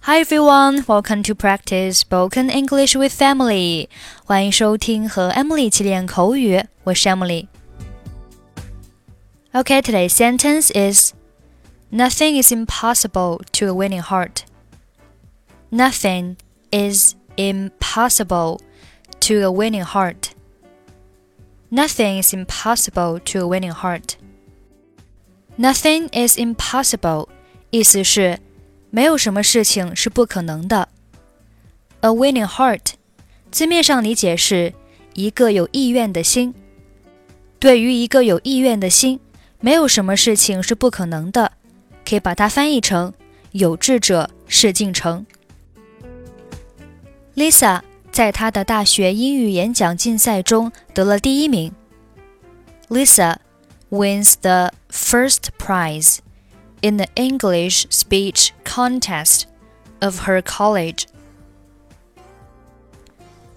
Hi everyone, welcome to practice spoken English with Emily. 欢迎收听和 Emily 一起练口语，我是 Emily。Okay, today's sentence is Nothing is impossible to a winning heart. Nothing is impossible to a winning heart. Nothing is impossible to a winning heart. Nothing is impossible，意思是 没有什么事情是不可能的。A winning heart，字面上理解是一个有意愿的心。对于一个有意愿的心，没有什么事情是不可能的，可以把它翻译成有志者事竟成。Lisa 在她的大学英语演讲竞赛中得了第一名。Lisa wins the first prize in the English speech contest of her college.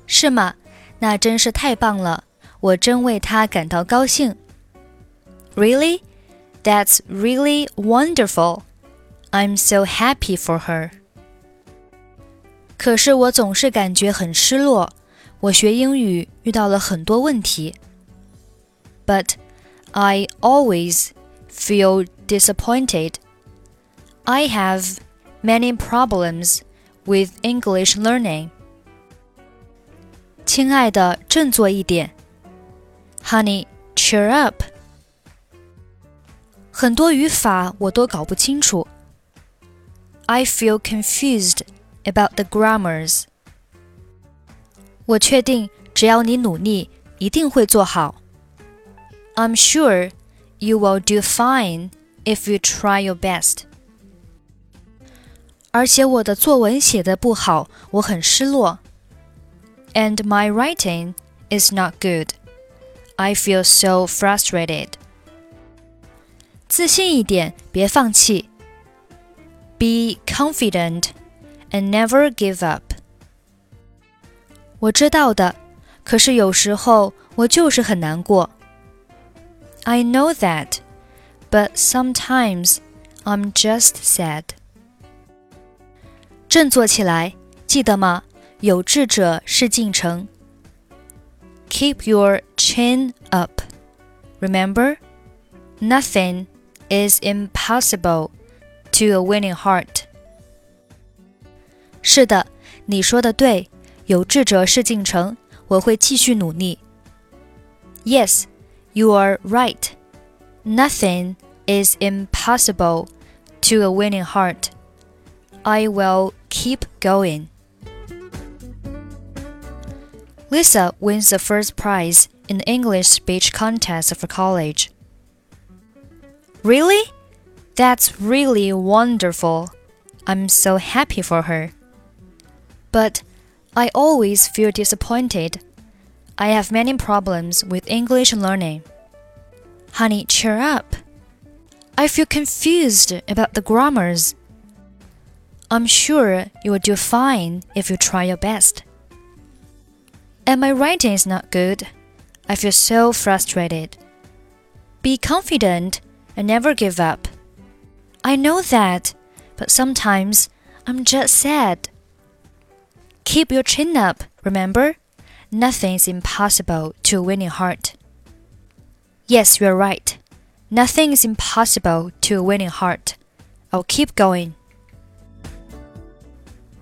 是吗？那真是太棒了！我真为她感到高兴。Really? That's really wonderful. I'm so happy for her. 可是我总是感觉很失落。我学英语遇到了很多问题。But I always feel disappointed. I have many problems with English learning. 亲爱的，振作一点。Honey, cheer up. 很多语法我都搞不清楚。I feel confused about the grammars. 我确定，只要你努力，一定会做好。I'm sure you will do fine if you try your best. 而且我的作文写的不好，我很失落。And my writing is not good. I feel so frustrated. 自信一点，别放弃。Be confident and never give up. 我知道的，可是有时候我就是很难过。I know that, but sometimes I'm just sad. 振作起来，记得吗？有志者事竟成。Keep your chin up. Remember, nothing is impossible to a winning heart. 是的，你说的对，有志者事竟成，我会继续努力。Yes, you are right. Nothing is impossible to a winning heart. I will keep going. Lisa wins the first prize in the English speech contest of her college. Really? That's really wonderful. I'm so happy for her. But I always feel disappointed. I have many problems with English learning. Honey, cheer up. I feel confused about the grammars. I'm sure you will do fine if you try your best. And my writing is not good. I feel so frustrated. Be confident and never give up. I know that, but sometimes I'm just sad. Keep your chin up, remember? Nothing is impossible to a winning heart. Yes, you're right. Nothing is impossible to a winning heart. I'll keep going.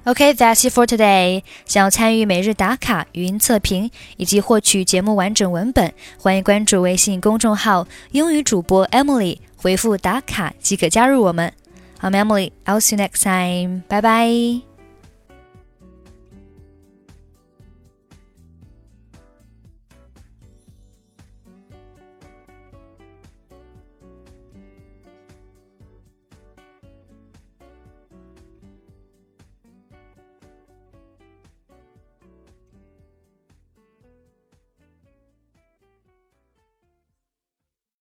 Okay, that's it for today. 想要参与每日打卡、语音测评以及获取节目完整文本，欢迎关注微信公众号“英语主播 Emily”，回复“打卡”即可加入我们。I'm Emily. I'll see you next time. Bye bye.